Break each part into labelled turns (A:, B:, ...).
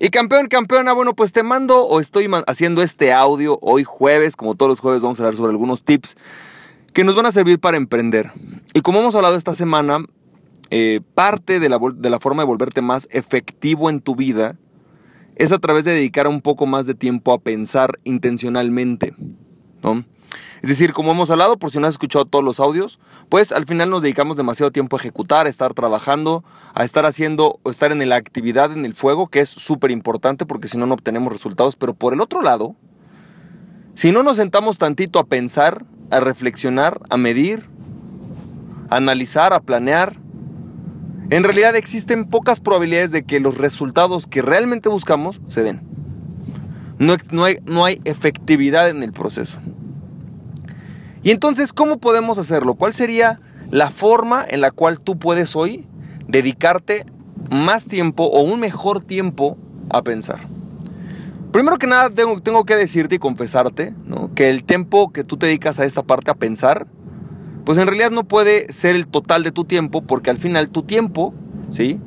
A: Y campeón, campeona, bueno, pues te mando o estoy haciendo este audio hoy jueves, como todos los jueves vamos a hablar sobre algunos tips que nos van a servir para emprender. Y como hemos hablado esta semana, eh, parte de la, de la forma de volverte más efectivo en tu vida es a través de dedicar un poco más de tiempo a pensar intencionalmente, ¿no? Es decir, como hemos hablado, por si no has escuchado todos los audios, pues al final nos dedicamos demasiado tiempo a ejecutar, a estar trabajando, a estar haciendo o estar en la actividad, en el fuego, que es súper importante porque si no, no obtenemos resultados. Pero por el otro lado, si no nos sentamos tantito a pensar, a reflexionar, a medir, a analizar, a planear, en realidad existen pocas probabilidades de que los resultados que realmente buscamos se den. No, hay efectividad en el proceso. Y entonces, ¿cómo podemos hacerlo? ¿Cuál sería la forma en la cual tú puedes hoy dedicarte más tiempo o un mejor tiempo a pensar? Primero que nada, tengo, que decirte y confesarte que el tiempo que tú te dedicas a esta parte a pensar, pues en realidad no puede ser el total de tu tiempo, porque al final tu tiempo, ¿sí?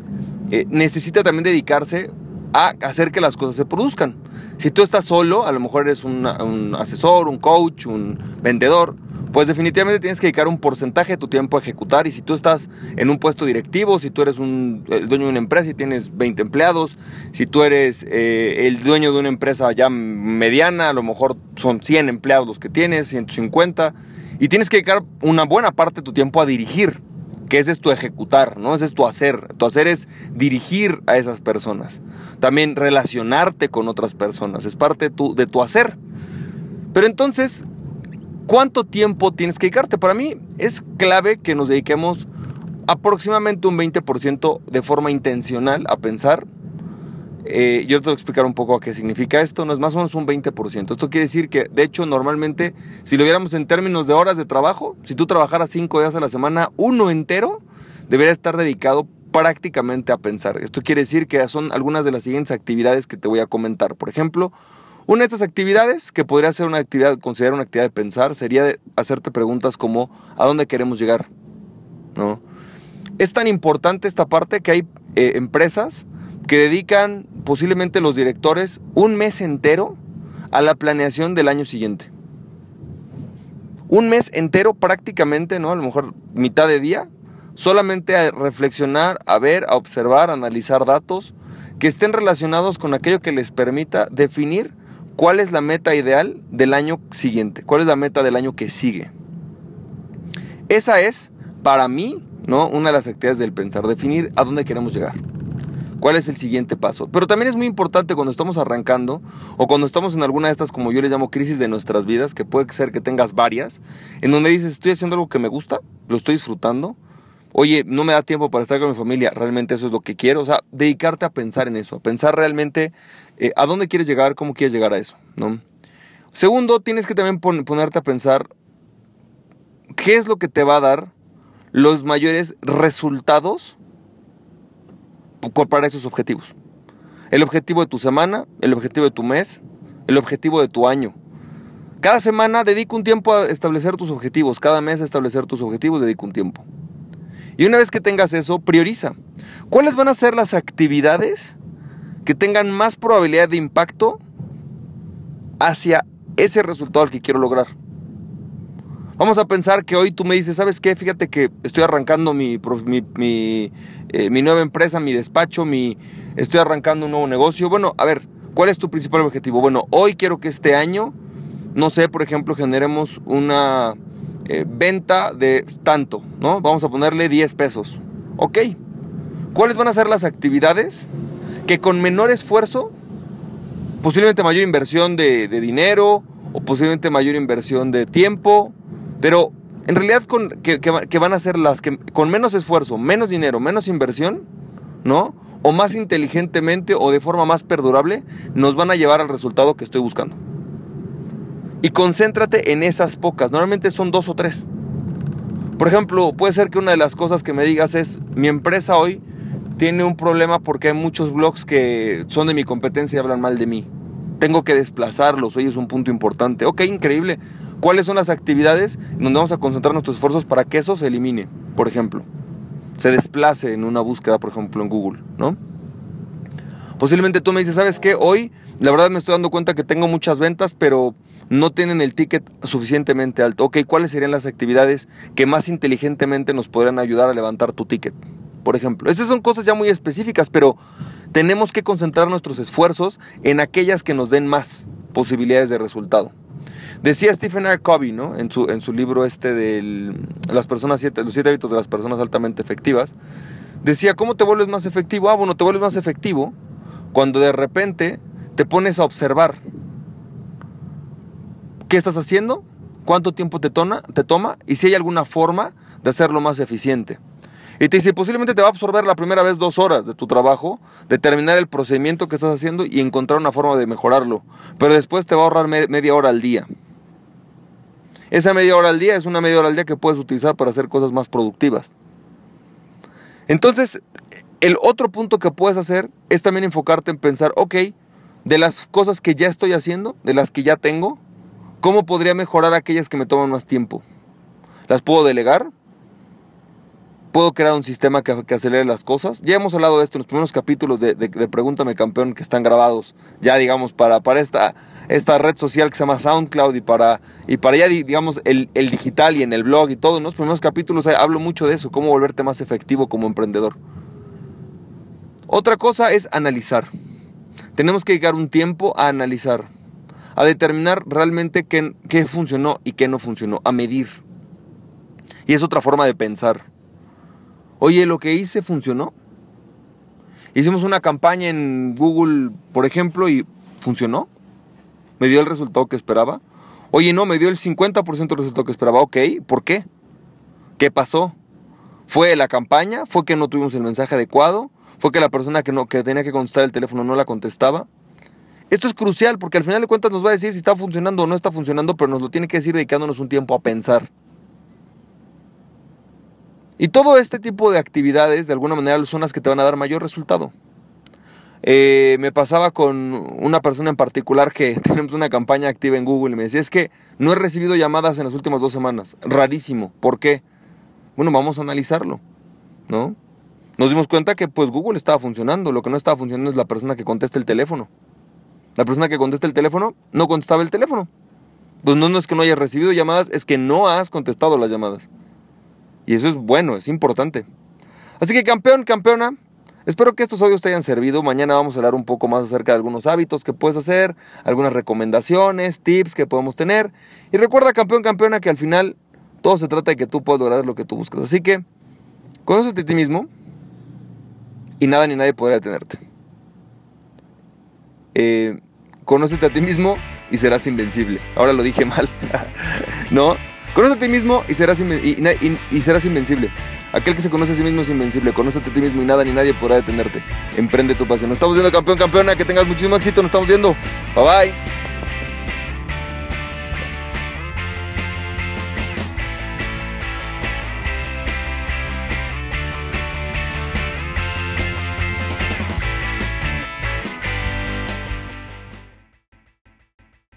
A: Eh, necesita también dedicarse a hacer que las cosas se produzcan. Si tú estás solo, a lo mejor eres un asesor, un coach, un vendedor, pues definitivamente tienes que dedicar un porcentaje de tu tiempo a ejecutar. Y si tú estás en un puesto directivo, si tú eres un, el dueño de una empresa y tienes 20 empleados, si tú eres eh, el dueño de una empresa ya mediana, a lo mejor son 100 empleados los que tienes, 150, y tienes que dedicar una buena parte de tu tiempo a dirigir, que ese es tu ejecutar, ¿no? Ese es tu hacer. Tu hacer es dirigir a esas personas. También relacionarte con otras personas, es parte de tu, de tu hacer. Pero entonces, ¿Cuánto tiempo tienes que dedicarte? Para mí es clave que nos dediquemos aproximadamente un 20% de forma intencional a pensar. Eh, yo te voy a explicar un poco a qué significa esto. No es más o menos un 20%. Esto quiere decir que, de hecho, normalmente, si lo viéramos en términos de horas de trabajo, si tú trabajaras 5 días a la semana, uno entero debería estar dedicado prácticamente a pensar. Esto quiere decir que son algunas de las siguientes actividades que te voy a comentar. Por ejemplo, una de estas actividades, que podría ser una actividad, considerar una actividad de pensar, sería hacerte preguntas como ¿a dónde queremos llegar? ¿No? Es tan importante esta parte que hay eh, empresas que dedican posiblemente los directores un mes entero a la planeación del año siguiente. Un mes entero prácticamente, ¿no? A lo mejor mitad de día, solamente a reflexionar, a ver, a observar, a analizar datos que estén relacionados con aquello que les permita definir ¿Cuál es la meta ideal del año siguiente? ¿Cuál es la meta del año que sigue? Esa es, para mí, ¿no? una de las actividades del pensar, definir a dónde queremos llegar. ¿Cuál es el siguiente paso? Pero también es muy importante cuando estamos arrancando o cuando estamos en alguna de estas, como yo les llamo, crisis de nuestras vidas, que puede ser que tengas varias, en donde dices, estoy haciendo algo que me gusta, lo estoy disfrutando, oye, no me da tiempo para estar con mi familia, realmente eso es lo que quiero, o sea, dedicarte a pensar en eso, a pensar realmente eh, ¿A dónde quieres llegar? ¿Cómo quieres llegar a eso? ¿no? Segundo, tienes que también ponerte a pensar qué es lo que te va a dar los mayores resultados para esos objetivos. El objetivo de tu semana, el objetivo de tu mes, el objetivo de tu año. Cada semana dedica un tiempo a establecer tus objetivos, cada mes a establecer tus objetivos dedica un tiempo. Y una vez que tengas eso, prioriza. ¿Cuáles van a ser las actividades que tengan más probabilidad de impacto hacia ese resultado al que quiero lograr. Vamos a pensar que hoy tú me dices, ¿sabes qué? Fíjate que estoy arrancando mi, mi, eh, mi, nueva empresa, mi despacho, mi, estoy arrancando un nuevo negocio. Bueno, a ver, ¿cuál es tu principal objetivo? Bueno, hoy quiero que este año, no sé, por ejemplo, generemos una eh, venta de tanto, ¿no? Vamos a ponerle 10 pesos. Ok. ¿Cuáles van a ser las actividades que con menor esfuerzo, posiblemente mayor inversión de, dinero o posiblemente mayor inversión de tiempo, pero en realidad que, van a ser las que con menos esfuerzo, menos dinero, menos inversión, ¿no? O más inteligentemente o de forma más perdurable, nos van a llevar al resultado que estoy buscando. Y concéntrate en esas pocas. Normalmente son dos o tres. Por ejemplo, puede ser que una de las cosas que me digas es, mi empresa hoy tiene un problema porque hay muchos blogs que son de mi competencia y hablan mal de mí. Tengo que desplazarlos, hoy es un punto importante. Ok, increíble. ¿Cuáles son las actividades en donde vamos a concentrar nuestros esfuerzos para que eso se elimine, por ejemplo? Se desplace en una búsqueda, por ejemplo, en Google, ¿no? Posiblemente tú me dices, ¿sabes qué? Hoy la verdad me estoy dando cuenta que tengo muchas ventas, pero no tienen el ticket suficientemente alto. Ok, ¿cuáles serían las actividades que más inteligentemente nos podrían ayudar a levantar tu ticket? Por ejemplo, esas son cosas ya muy específicas, pero tenemos que concentrar nuestros esfuerzos en aquellas que nos den más posibilidades de resultado. Decía Stephen R. Covey, ¿no? En su, en su libro este de las personas siete, los siete hábitos de las personas altamente efectivas, decía, ¿cómo te vuelves más efectivo? Ah, bueno, te vuelves más efectivo cuando de repente te pones a observar qué estás haciendo, cuánto tiempo te, te toma y si hay alguna forma de hacerlo más eficiente. Y te dice, posiblemente te va a absorber la primera vez dos horas de tu trabajo, determinar el procedimiento que estás haciendo y encontrar una forma de mejorarlo. Pero después te va a ahorrar media hora al día. Esa media hora al día es una media hora al día que puedes utilizar para hacer cosas más productivas. Entonces, el otro punto que puedes hacer es también enfocarte en pensar, ok, de las cosas que ya estoy haciendo, de las que ya tengo, ¿cómo podría mejorar aquellas que me toman más tiempo? ¿Las puedo delegar? ¿Puedo crear un sistema que, acelere las cosas? Ya hemos hablado de esto en los primeros capítulos de, Pregúntame Campeón que están grabados ya, digamos, para, para esta esta red social que se llama SoundCloud y para, y para ya, digamos, el, digital y en el blog y todo. En los primeros capítulos eh, hablo mucho de eso, cómo volverte más efectivo como emprendedor. Otra cosa es analizar. Tenemos que llegar un tiempo a analizar, a determinar realmente qué, qué funcionó y qué no funcionó, a medir. Y es otra forma de pensar. Oye, lo que hice funcionó. Hicimos una campaña en Google, por ejemplo, y funcionó. ¿Me dio el resultado que esperaba? Oye, no, me dio el 50% del resultado que esperaba. Ok, ¿por qué? ¿Qué pasó? ¿Fue la campaña? ¿Fue que no tuvimos el mensaje adecuado? ¿Fue que la persona que, no, que tenía que contestar el teléfono no la contestaba? Esto es crucial porque al final de cuentas nos va a decir si está funcionando o no está funcionando, pero nos lo tiene que decir dedicándonos un tiempo a pensar. Y todo este tipo de actividades, de alguna manera, son las que te van a dar mayor resultado. Eh, me pasaba con una persona en particular que tenemos una campaña activa en Google y me decía, es que no he recibido llamadas en las últimas dos semanas. Rarísimo. ¿Por qué? Bueno, vamos a analizarlo, ¿no? Nos dimos cuenta que pues Google estaba funcionando. Lo que no estaba funcionando es la persona que contesta el teléfono. La persona que contesta el teléfono no contestaba el teléfono. Pues no, no es que no hayas recibido llamadas, es que no has contestado las llamadas. Y eso es bueno, es importante. Así que campeón, campeona, Espero que estos audios te hayan servido. Mañana vamos a hablar un poco más acerca de algunos hábitos que puedes hacer, algunas recomendaciones, tips que podemos tener. Y recuerda, campeón, campeona, que al final todo se trata de que tú puedas lograr lo que tú buscas. Así que, conócete a ti mismo y nada ni nadie podrá detenerte. Eh, conócete a ti mismo y serás invencible. Ahora lo dije mal. ¿No? Conócete a ti mismo y serás, y serás invencible. Aquel que se conoce a sí mismo es invencible. Conócete a ti mismo y nada ni nadie podrá detenerte. Emprende tu pasión. Nos estamos viendo, campeón, campeona. Que tengas muchísimo éxito. Nos estamos viendo. Bye bye.